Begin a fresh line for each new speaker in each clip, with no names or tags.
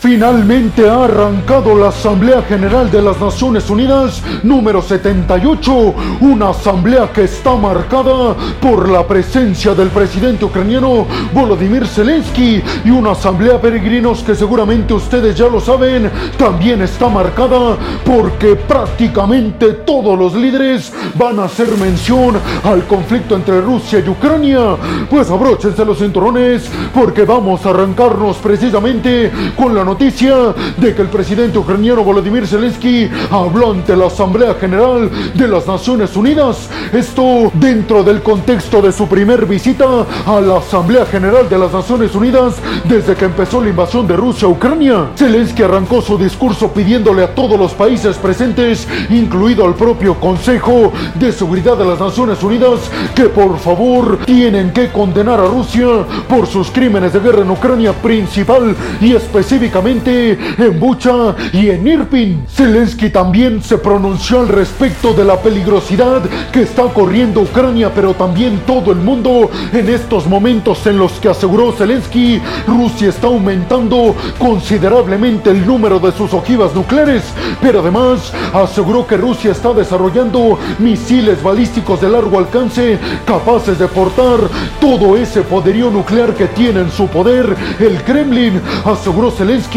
Finalmente ha arrancado la Asamblea General de las Naciones Unidas número 78, una asamblea que está marcada por la presencia del presidente ucraniano Volodymyr Zelensky y una asamblea peregrinos que seguramente ustedes ya lo saben, también está marcada porque prácticamente todos los líderes van a hacer mención al conflicto entre Rusia y Ucrania. Pues abróchense los cinturones porque vamos a arrancarnos precisamente con la noticia de que el presidente ucraniano Volodymyr Zelensky habló ante la Asamblea General de las Naciones Unidas. Esto dentro del contexto de su primer visita a la Asamblea General de las Naciones Unidas desde que empezó la invasión de Rusia a Ucrania. Zelensky arrancó su discurso pidiéndole a todos los países presentes, incluido al propio Consejo de Seguridad de las Naciones Unidas, que por favor tienen que condenar a Rusia por sus crímenes de guerra en Ucrania principal y específicamente en Bucha y en Irpin. Zelensky también se pronunció al respecto de la peligrosidad que está corriendo Ucrania, pero también todo el mundo en estos momentos en los que aseguró Zelensky, Rusia está aumentando considerablemente el número de sus ojivas nucleares, pero además aseguró que Rusia está desarrollando misiles balísticos de largo alcance capaces de portar todo ese poderío nuclear que tiene en su poder el Kremlin, aseguró Zelensky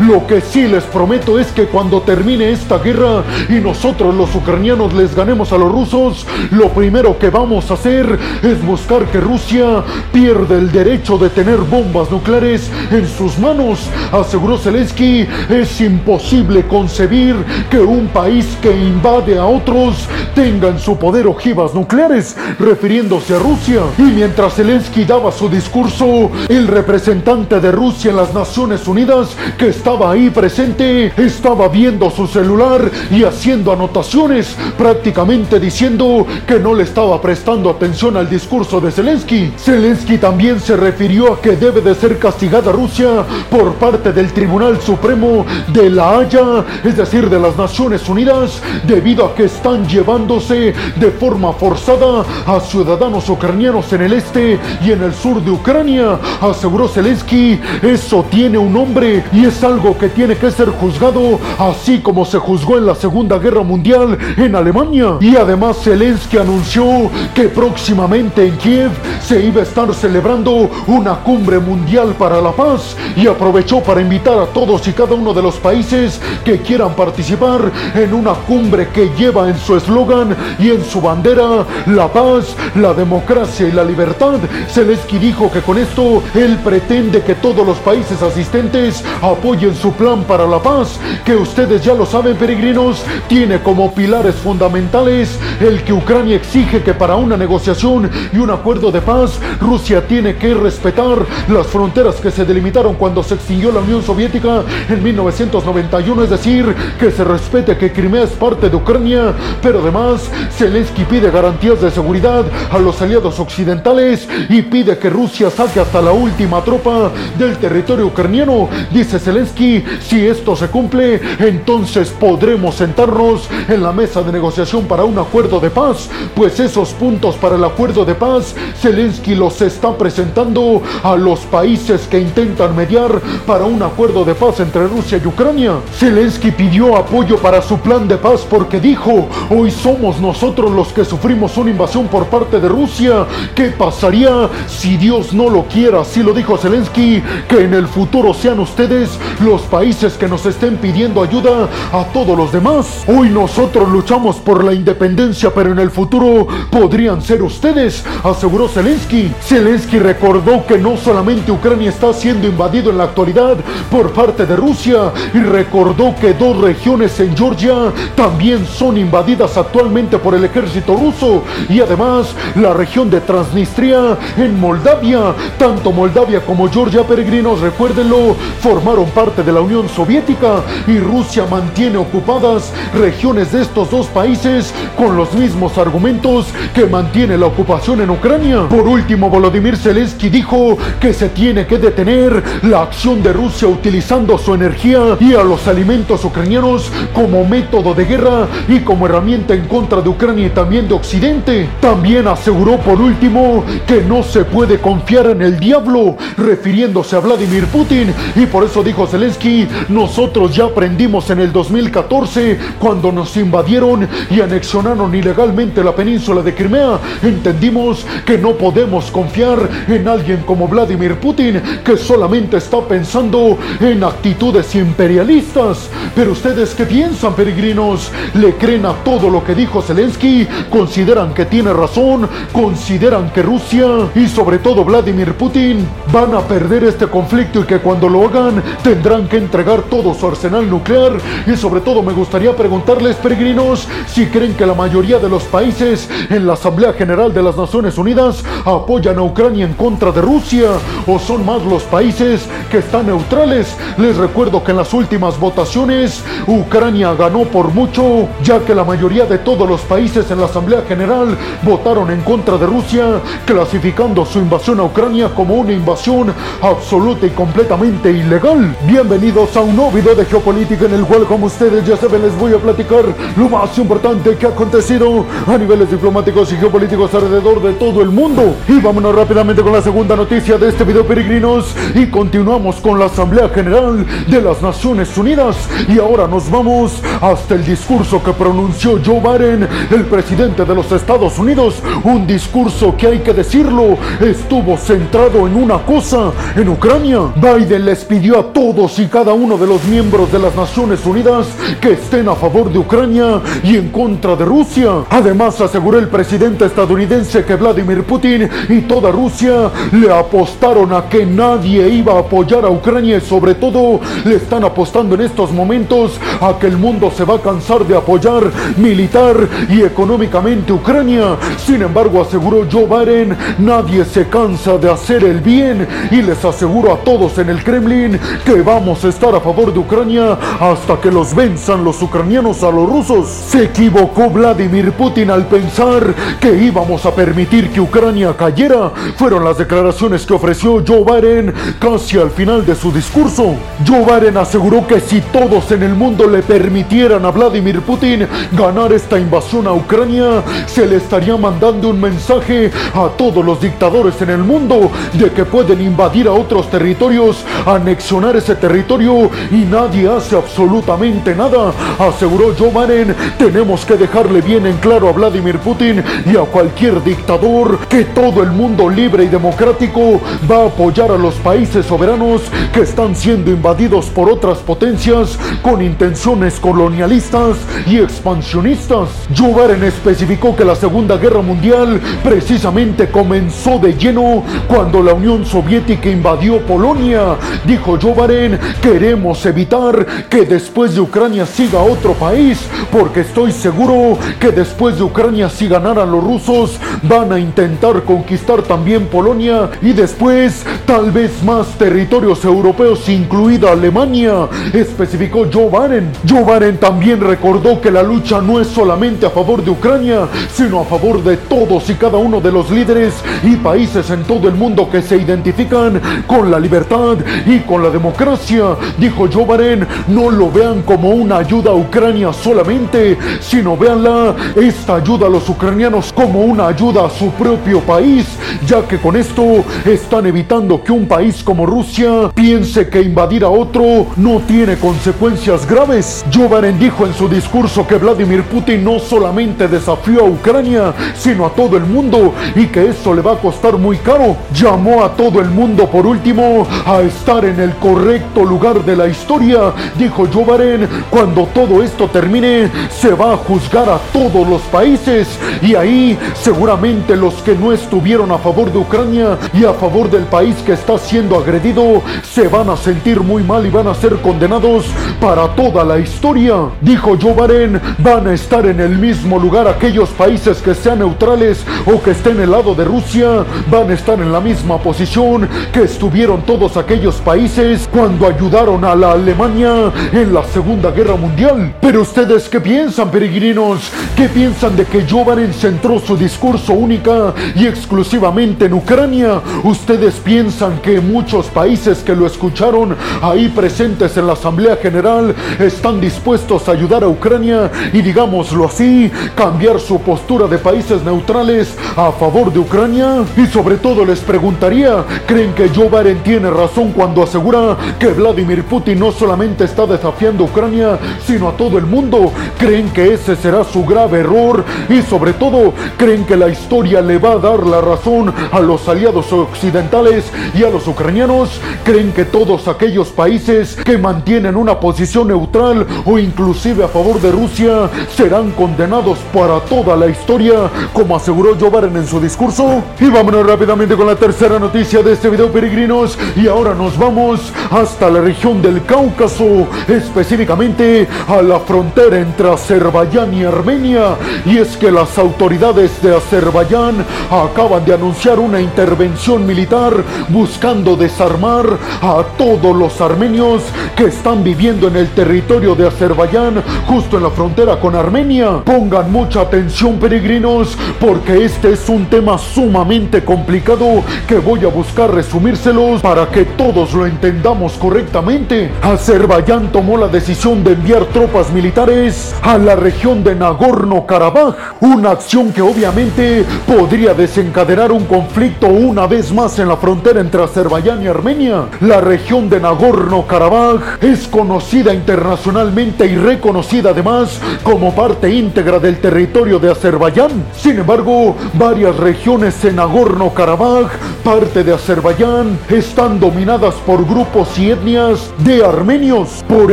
lo que sí les prometo es que cuando termine esta guerra y nosotros los ucranianos les ganemos a los rusos, lo primero que vamos a hacer es buscar que Rusia pierda el derecho de tener bombas nucleares en sus manos. Aseguró Zelensky, es imposible concebir que un país que invade a otros tenga en su poder ojivas nucleares, refiriéndose a Rusia. Y mientras Zelensky daba su discurso, el representante de Rusia en las Naciones Unidas que estaba ahí presente estaba viendo su celular y haciendo anotaciones, prácticamente diciendo que no le estaba prestando atención al discurso de Zelensky. Zelensky también se refirió a que debe de ser castigada Rusia por parte del Tribunal Supremo de la Haya, es decir, de las Naciones Unidas, debido a que están llevándose de forma forzada a ciudadanos ucranianos en el este y en el sur de Ucrania. Aseguró Zelensky, eso tiene un nombre y es algo que tiene que ser juzgado así como se juzgó en la Segunda Guerra Mundial en Alemania. Y además Zelensky anunció que próximamente en Kiev se iba a estar celebrando una cumbre mundial para la paz y aprovechó para invitar a todos y cada uno de los países que quieran participar en una cumbre que lleva en su eslogan y en su bandera la paz, la democracia y la libertad. Zelensky dijo que con esto él pretende que todos los países asistentes apoyen su plan para la paz, que ustedes ya lo saben peregrinos, tiene como pilares fundamentales el que Ucrania exige que para una negociación y un acuerdo de paz, Rusia tiene que respetar las fronteras que se delimitaron cuando se extinguió la Unión Soviética en 1991, es decir, que se respete que Crimea es parte de Ucrania, pero además Zelensky pide garantías de seguridad a los aliados occidentales y pide que Rusia saque hasta la última tropa del territorio ucraniano. Dice Zelensky, si esto se cumple, entonces podremos sentarnos en la mesa de negociación para un acuerdo de paz, pues esos puntos para el acuerdo de paz, Zelensky los está presentando a los países que intentan mediar para un acuerdo de paz entre Rusia y Ucrania. Zelensky pidió apoyo para su plan de paz porque dijo, hoy somos nosotros los que sufrimos una invasión por parte de Rusia. ¿Qué pasaría si Dios no lo quiera? Así lo dijo Zelensky, que en el futuro sean ustedes los países que nos estén pidiendo ayuda a todos los demás. Hoy nosotros luchamos por la independencia, pero en el futuro podrían ser ustedes, aseguró Zelensky. Zelensky recordó que no solamente Ucrania está siendo invadido en la actualidad por parte de Rusia y recordó que dos regiones en Georgia también son invadidas actualmente por el ejército ruso y además la región de Transnistria en Moldavia. Tanto Moldavia como Georgia, peregrinos, recuérdenlo, formaron parte de la Unión Soviética y Rusia mantiene ocupadas regiones de estos dos países con los mismos argumentos que mantiene la ocupación en Ucrania. Por último, Volodymyr Zelensky dijo que se tiene que detener la acción de Rusia utilizando su energía y a los alimentos ucranianos como método de guerra y como herramienta en contra de Ucrania y también de Occidente. También aseguró por último que no se puede confiar en el diablo, refiriéndose a Vladimir Putin y por eso dijo Zelensky, nosotros ya aprendimos en el 2014 cuando nos invadieron y anexionaron ilegalmente la península de Crimea. Entendimos que no podemos confiar en alguien como Vladimir Putin que solamente está pensando en actitudes imperialistas. Pero ustedes qué piensan, peregrinos? ¿Le creen a todo lo que dijo Zelensky? ¿Consideran que tiene razón? ¿Consideran que Rusia y sobre todo Vladimir Putin van a perder este conflicto y que cuando lo hagan tendrán que entregar todo su arsenal nuclear? Y sobre todo me gustaría preguntarles, peregrinos, si creen que la mayoría de los países en la Asamblea General de las Naciones Unidas apoyan a Ucrania en contra de Rusia o son más los países que están neutrales. Les recuerdo que en las últimas votaciones Ucrania ganó por mucho, ya que la mayoría de todos los países en la Asamblea General votaron en contra de Rusia, clasificando su invasión a Ucrania como una invasión absoluta y completamente ilegal. Bienvenidos a un nuevo video de geopolítica en el cual, como ustedes ya saben, les voy a platicar lo más importante que ha acontecido a niveles diplomáticos y geopolíticos alrededor de todo el mundo. Y vámonos rápidamente con la segunda noticia de este video, peregrinos, y continuamos con la Asamblea General de las Naciones Unidas. Y ahora nos vamos hasta el discurso que pronunció Joe Biden, el presidente de los Estados Unidos. Un discurso que hay que decirlo, estuvo centrado en una cosa, en Ucrania. Biden les pidió a todos y cada uno de los miembros de las Naciones Unidas que estén a favor de Ucrania y en contra de Rusia. Además, aseguró el presidente estadounidense que Vladimir Putin y toda Rusia le apostaron a que nadie iba a apoyar a Ucrania y sobre todo le están apostando en estos momentos a que el mundo se va a cansar de apoyar militar y económicamente Ucrania. Sin embargo, aseguró Joe Biden, nadie se cansa de hacer el bien y les aseguro a todos en el Kremlin que vamos a estar a favor de Ucrania hasta que los venzan los ucranianos a los rusos. Se equivocó Vladimir Putin al pensar que íbamos a permitir que Ucrania cayera. Fueron las declaraciones que ofreció Joe Biden casi al final de su discurso. Joe Biden aseguró que si todos en el mundo le permitieran a Vladimir Putin ganar esta invasión a Ucrania, se le estaría mandando un mensaje a todos los dictadores en el mundo de que pueden invadir a otros territorios, anexionar ese territorio y nadie hace absolutamente nada. Aseguró Joe Biden, tenemos que dejarle bien en claro a Vladimir Putin y a cualquier dictador que todo el mundo libre y democrático va a apoyar a los países soberanos que están siendo invadidos por otras potencias con intenciones colonialistas y expansionistas. Joe Biden especificó que la Segunda Guerra Mundial precisamente comenzó de lleno cuando la Unión Soviética invadió Polonia. Dijo Biden, queremos evitar que después de Ucrania siga otro país, porque estoy seguro que después de Ucrania si ganaran los rusos van a intentar conquistar también Polonia y después tal vez más territorios europeos, incluida Alemania, especificó. Joe Biden también recordó que la lucha no es solamente a favor de Ucrania, sino a favor de todos y cada uno de los líderes y países en todo el mundo que se identifican con la libertad y con la democracia. Dijo Joe no lo vean como una ayuda a Ucrania solamente, sino véanla esta ayuda a los ucranianos como una ayuda a su propio país, ya que con esto están evitando que un país como Rusia piense que invadir a otro no tiene consecuencias graves. Joe dijo en su discurso que Vladimir Putin no solamente desafió a Ucrania, sino a todo el mundo y que esto le va a costar muy caro. Llamó a todo el mundo por último a estar en el correcto lugar de la historia, dijo Biden, cuando todo esto termine se va a juzgar a todos los países y ahí seguramente los que no estuvieron a favor de Ucrania y a favor del país que está siendo agredido se van a sentir muy mal y van a ser condenados para toda la historia. Dijo Biden, van a estar en el mismo lugar aquellos países que sean neutrales o que estén el lado de Rusia, van a estar en la misma posición que estuvieron todos aquellos países cuando ayudaron a la Alemania en la Segunda Guerra Mundial. Pero ustedes qué piensan, peregrinos? ¿Qué piensan de que Biden centró su discurso única y exclusivamente en Ucrania? ¿Ustedes piensan que muchos países que lo escucharon ahí presentes en la Asamblea General están dispuestos a ayudar a Ucrania y digámoslo así, cambiar su postura de países neutrales a favor de Ucrania? Y sobre todo les preguntaría, creen que Joe tiene razón cuando asegura que Vladimir Putin no solamente está desafiando a Ucrania, sino a todo el mundo. Creen que ese será su grave error y sobre todo creen que la historia le va a dar la razón a los aliados occidentales y a los ucranianos. Creen que todos aquellos países que mantienen una posición neutral o inclusive a favor de Rusia serán condenados para toda la historia, como aseguró Joe en su discurso. Y vámonos rápidamente con la tercera noticia de este video, peregrinos. Y ahora nos vamos hasta la región del Cáucaso, específicamente a la frontera entre Azerbaiyán y Armenia. Y es que las autoridades de Azerbaiyán acaban de anunciar una intervención militar buscando desarmar a todos los armenios que están viviendo en el territorio de Azerbaiyán, justo en la frontera con Armenia. Pongan mucha atención, peregrinos, porque este es un tema sumamente complicado que voy a buscar resumírselos para que todos lo entendamos correctamente. Azerbaiyán tomó la decisión de enviar tropas militares a la región de Nagorno-Karabaj, una acción que obviamente podría desencadenar un conflicto una vez más en la frontera entre Azerbaiyán y Armenia. La región de Nagorno-Karabaj es conocida internacionalmente y reconocida además como parte íntegra del territorio de Azerbaiyán. Sin embargo, varias regiones en Nagorno-Karabaj, parte de Azerbaiyán, están dominadas por grupos y etnias de armenios. Por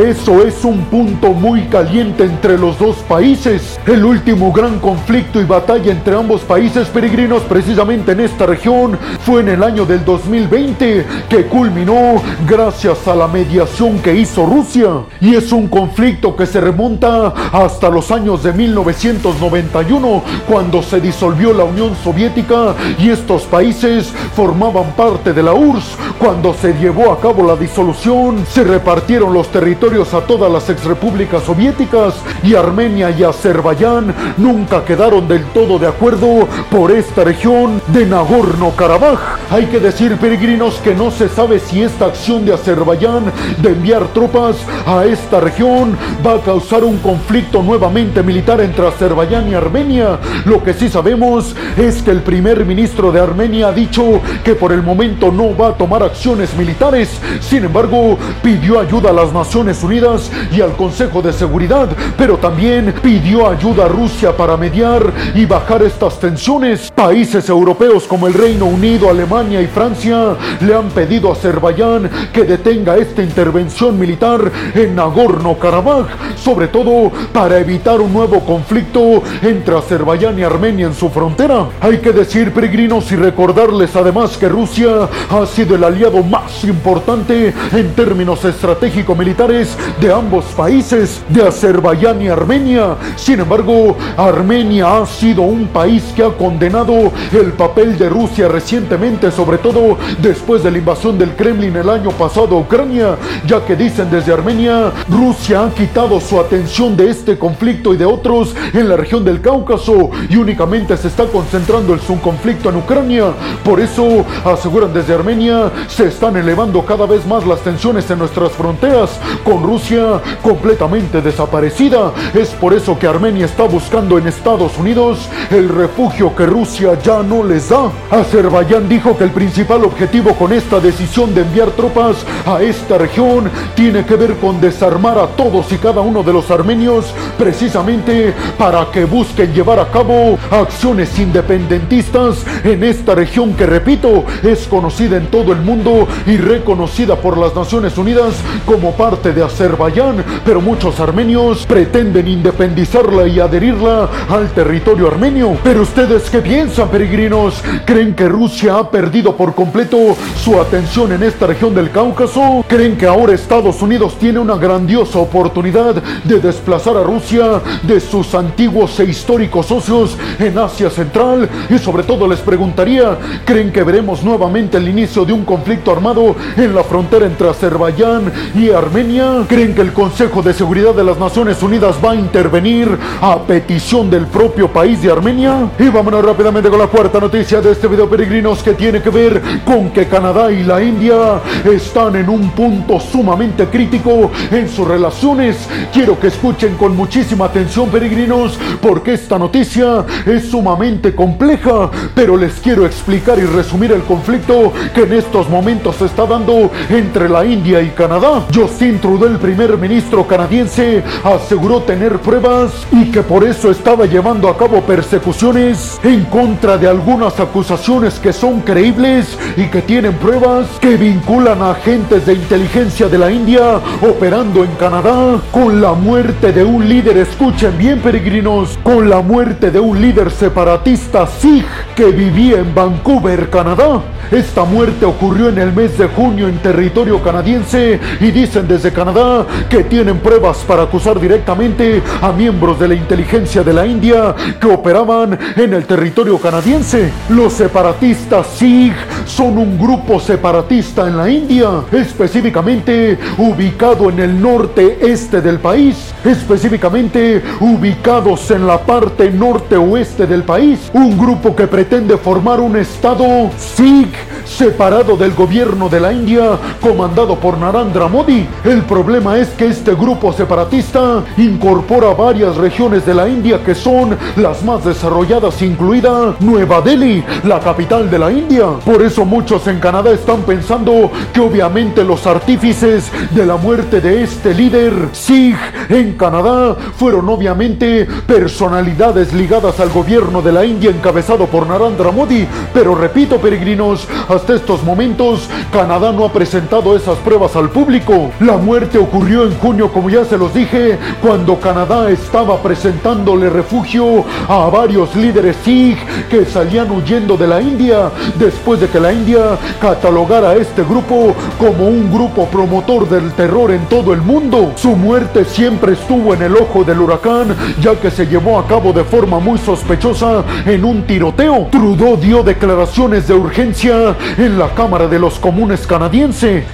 eso es un punto muy caliente entre los dos países. El último gran conflicto y batalla entre ambos países peregrinos precisamente en esta región fue en el año del 2020 que culminó gracias a la mediación que hizo Rusia. Y es un conflicto que se remonta hasta los años de 1991 cuando se disolvió la Unión Soviética y estos países formaban parte de la URSS. Cuando se llevó a cabo la disolución, se repartieron los territorios a todas las exrepúblicas soviéticas y Armenia y Azerbaiyán nunca quedaron del todo de acuerdo por esta región de Nagorno-Karabaj. Hay que decir, peregrinos, que no se sabe si esta acción de Azerbaiyán de enviar tropas a esta región va a causar un conflicto nuevamente militar entre Azerbaiyán y Armenia. Lo que sí sabemos es que el primer ministro de Armenia ha dicho que por el momento no va a tomar acciones militares. Sin embargo, pidió ayuda a las Naciones Unidas y al Consejo de Seguridad, pero también pidió ayuda a Rusia para mediar y bajar estas tensiones. Países europeos como el Reino Unido, Alemania y Francia le han pedido a Azerbaiyán que detenga esta intervención militar en Nagorno-Karabaj, sobre todo para evitar un nuevo conflicto entre Azerbaiyán y Armenia en su frontera. Hay que decir, peregrinos, y recordarles además que Rusia ha sido el aliado más importante en términos estratégico-militares de ambos países, de Azerbaiyán y Armenia. Sin embargo, Armenia ha sido un país que ha condenado el papel de Rusia recientemente, sobre todo después de la invasión del Kremlin el año pasado a Ucrania, ya que dicen desde Armenia, Rusia ha quitado su atención de este conflicto y de otros en la región del Cáucaso y únicamente se está concentrando en su conflicto en Ucrania. Por eso, aseguran desde Armenia, se están elevando cada vez más las tensiones en nuestras fronteras, con Rusia completamente desaparecida. Es por eso que Armenia está buscando en Estados Unidos el refugio que Rusia ya no les da. Azerbaiyán dijo que el principal objetivo con esta decisión de enviar tropas a esta región tiene que ver con desarmar a todos y cada uno de los armenios precisamente para que busquen llevar a cabo acciones independentistas en esta región que repito es conocida en todo el mundo y reconocida por las Naciones Unidas como parte de Azerbaiyán, pero muchos armenios pretenden independizarla y adherirla al territorio armenio. Pero ustedes qué piensan, peregrinos? ¿Creen que Rusia ha perdido por completo su atención en esta región del Cáucaso? ¿Creen que ahora Estados Unidos tiene una grandiosa oportunidad de desplazar a Rusia de sus antiguos e históricos socios en Asia Central? Y sobre todo les preguntaría, ¿creen que veremos nuevamente el inicio de un conflicto armado en la frontera entre Azerbaiyán y Armenia? ¿Creen que el Consejo de Seguridad de las Naciones Unidas va a intervenir a petición del propio país de Armenia? Y vámonos rápidamente con la cuarta noticia de este video peregrinos que tiene que ver con que Canadá y la India están en un punto sumamente crítico en sus relaciones. Quiero que escuchen con muchísima atención peregrinos porque esta noticia es sumamente compleja, pero les quiero explicar y resumir el conflicto que en estos momentos se está dando entre la India y Canadá. Justin Trudeau, el primer ministro canadiense, aseguró tener pruebas y que por eso estaba llevando a cabo persecuciones en contra de algunas acusaciones que son creíbles y que tienen pruebas que vinculan a agentes de inteligencia de la India operando en Canadá con la muerte de un líder, escuchen bien peregrinos, con la muerte de un líder separatista Sikh que vivía en Vancouver, Canadá. Esta muerte ocurrió en el mes de junio en territorio canadiense y dicen desde Canadá que tienen pruebas para acusar directamente a miembros de la inteligencia de la India que operaban en el territorio canadiense. Los separatistas Sikh son un grupo separatista en la India, específicamente ubicado en el norte este del país, específicamente ubicados en la parte norte oeste del país, un grupo que pretende formar un estado Sikh separado del gobierno de la India comandado por Narendra Modi. El problema es que este grupo separatista incorpora varias regiones de la India que son las más desarrolladas, incluida Nueva Delhi, la capital de la India. Por eso muchos en Canadá están pensando que obviamente los artífices de la muerte de este líder Sikh en Canadá fueron obviamente personalidades ligadas al gobierno de la India encabezado por Narendra Modi. Pero repito, peregrinos, hasta estos momentos Canadá no ha presentado esas pruebas al público. La muerte ocurrió en junio, como ya se los dije, cuando Canadá estaba presentándole refugio a varios líderes Sikh que salían huyendo de la India después de que la India catalogara a este grupo como un grupo promotor del terror en todo el mundo. Su muerte siempre estuvo en el ojo del huracán, ya que se llevó a cabo de forma muy sospechosa en un tiroteo. Trudeau dio declaraciones de urgencia en la Cámara de los Comunes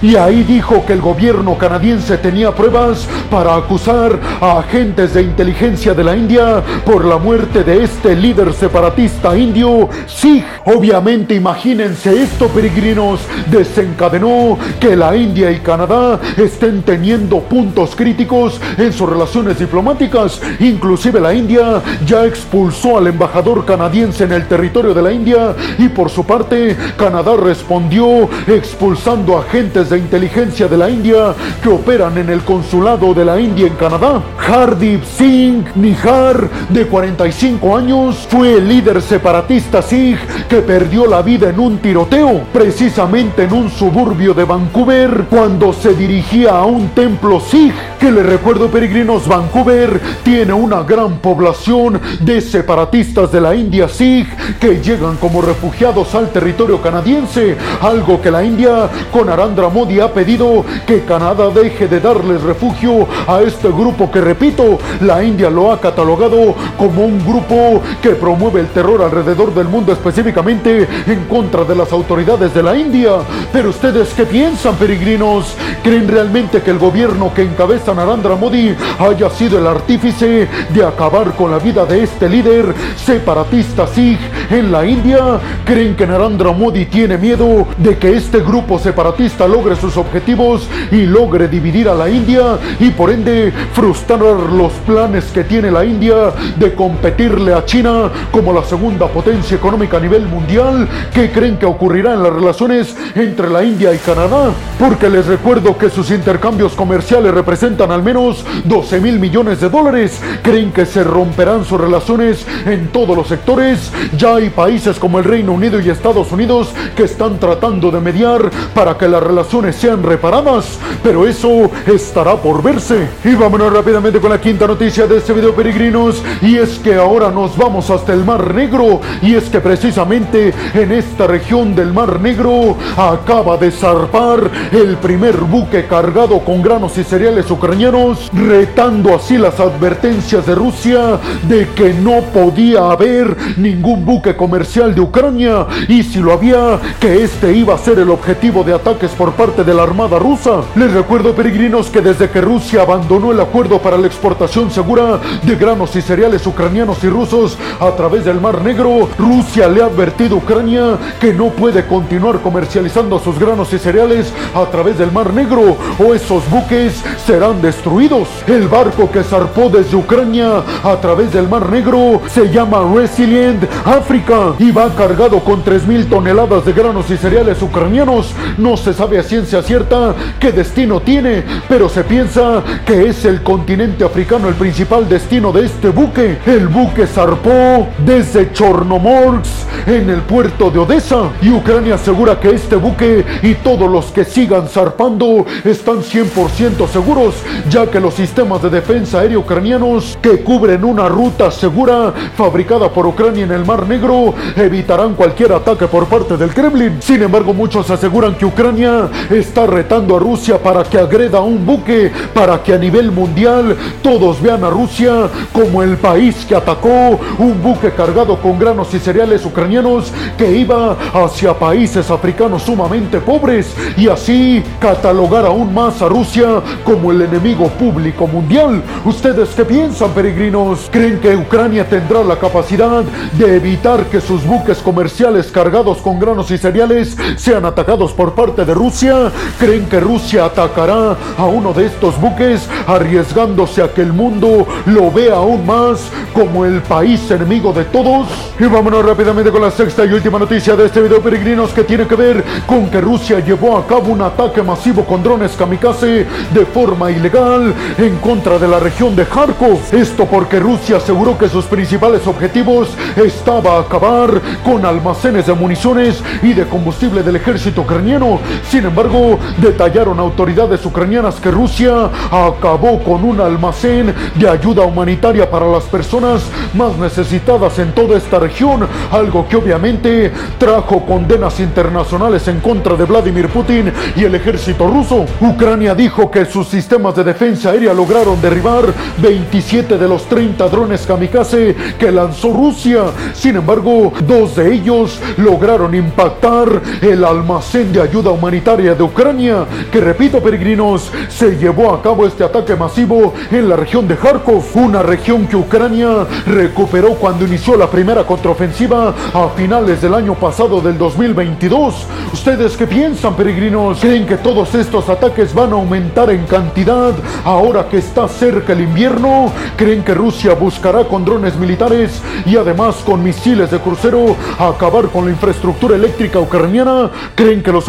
y ahí dijo que el gobierno canadiense tenía pruebas para acusar a agentes de inteligencia de la India por la muerte de este líder separatista indio Sikh. Obviamente imagínense esto peregrinos, desencadenó que la India y Canadá estén teniendo puntos críticos en sus relaciones diplomáticas. Inclusive la India ya expulsó al embajador canadiense en el territorio de la India y por su parte Canadá respondió expulsando agentes de inteligencia de la India que operan en el consulado de la India en Canadá. Hardeep Singh Nihar, de 45 años, fue el líder separatista Sikh que perdió la vida en un tiroteo, precisamente en un suburbio de Vancouver, cuando se dirigía a un templo Sikh. Que le recuerdo, peregrinos, Vancouver tiene una gran población de separatistas de la India Sikh que llegan como refugiados al territorio canadiense, algo que la India con Arandra Modi ha pedido que Canadá deje de darles refugio a este grupo que, repito, la India lo ha catalogado como un grupo que promueve el terror alrededor del mundo, específicamente en contra de las autoridades de la India. Pero ustedes, ¿qué piensan, peregrinos? ¿Creen realmente que el gobierno que encabeza Narendra Modi haya sido el artífice de acabar con la vida de este líder separatista Sikh en la India? ¿Creen que Narendra Modi tiene miedo de que este grupo separatista logre sus objetivos y logre dividir a la India y por ende frustrar los planes que tiene la India de competirle a China como la segunda potencia económica a nivel mundial? ¿Qué creen que ocurrirá en las relaciones entre la India y Canadá? Porque les recuerdo que sus intercambios comerciales representan al menos 12 mil millones de dólares. ¿Creen que se romperán sus relaciones en todos los sectores? Ya hay países como el Reino Unido y Estados Unidos que están tratando de mediar para que las relaciones sean reparadas, pero eso estará por verse. Y vámonos rápidamente con la quinta noticia de este video peregrinos, y es que ahora nos vamos hasta el Mar Negro, y es que precisamente en esta región del Mar Negro acaba de zarpar el primer buque cargado con granos y cereales ucranianos, retando así las advertencias de Rusia de que no podía haber ningún buque comercial de Ucrania, y si lo había, que este iba a ser el objetivo de ataques por parte de la Armada rusa. Les recuerdo, peregrinos, que desde que Rusia abandonó el acuerdo para la exportación segura de granos y cereales ucranianos y rusos a través del Mar Negro, Rusia le ha advertido a Ucrania que no puede continuar comercializando sus granos y cereales a través del Mar Negro o esos buques serán destruidos. El barco que zarpó desde Ucrania a través del Mar Negro se llama Resilient Africa y va cargado con 3.000 toneladas de granos y cereales ucranianos. No se sabe a ciencia cierta qué destino tiene, pero se piensa que es el continente africano el principal destino de este buque. El buque zarpó desde Chornomorsk en el puerto de Odessa y Ucrania asegura que este buque y todos los que sigan zarpando están 100% seguros, ya que los sistemas de defensa aérea ucranianos que cubren una ruta segura fabricada por Ucrania en el Mar Negro evitarán cualquier ataque por parte del Kremlin. Sin embargo, muchos aseguran que Ucrania está retando a Rusia para que agreda un buque, para que a nivel mundial todos vean a Rusia como el país que atacó un buque cargado con granos y cereales ucranianos que iba hacia países africanos sumamente pobres y así catalogar aún más a Rusia como el enemigo público mundial. ¿Ustedes qué piensan, peregrinos? ¿Creen que Ucrania tendrá la capacidad de evitar que sus buques comerciales cargados con granos y cereales sean atacados por parte de Rusia? ¿Creen que Rusia atacará a uno de estos buques arriesgándose a que el mundo lo vea aún más como el país enemigo de todos? Y vámonos rápidamente con la sexta y última noticia de este video, peregrinos, que tiene que ver con que Rusia llevó a cabo un ataque masivo con drones kamikaze de forma ilegal en contra de la región de Kharkov. Esto porque Rusia aseguró que sus principales objetivos estaba acabar con almacenes de municiones y de combustible del ejército ucraniano. Sin embargo, detallaron autoridades ucranianas que Rusia acabó con un almacén de ayuda humanitaria para las personas más necesitadas en toda esta región, algo que obviamente trajo condenas internacionales en contra de Vladimir Putin y el ejército ruso. Ucrania dijo que sus sistemas de defensa aérea lograron derribar 27 de los 30 drones kamikaze que lanzó Rusia. Sin embargo, dos de ellos lograron impactar el almacén de ayuda humanitaria de Ucrania, que repito peregrinos, se llevó a cabo este ataque masivo en la región de Kharkov, una región que Ucrania recuperó cuando inició la primera contraofensiva a finales del año pasado del 2022. ¿Ustedes qué piensan peregrinos? ¿Creen que todos estos ataques van a aumentar en cantidad ahora que está cerca el invierno? ¿Creen que Rusia buscará con drones militares y además con misiles de crucero acabar con la infraestructura eléctrica ucraniana? ¿Creen que los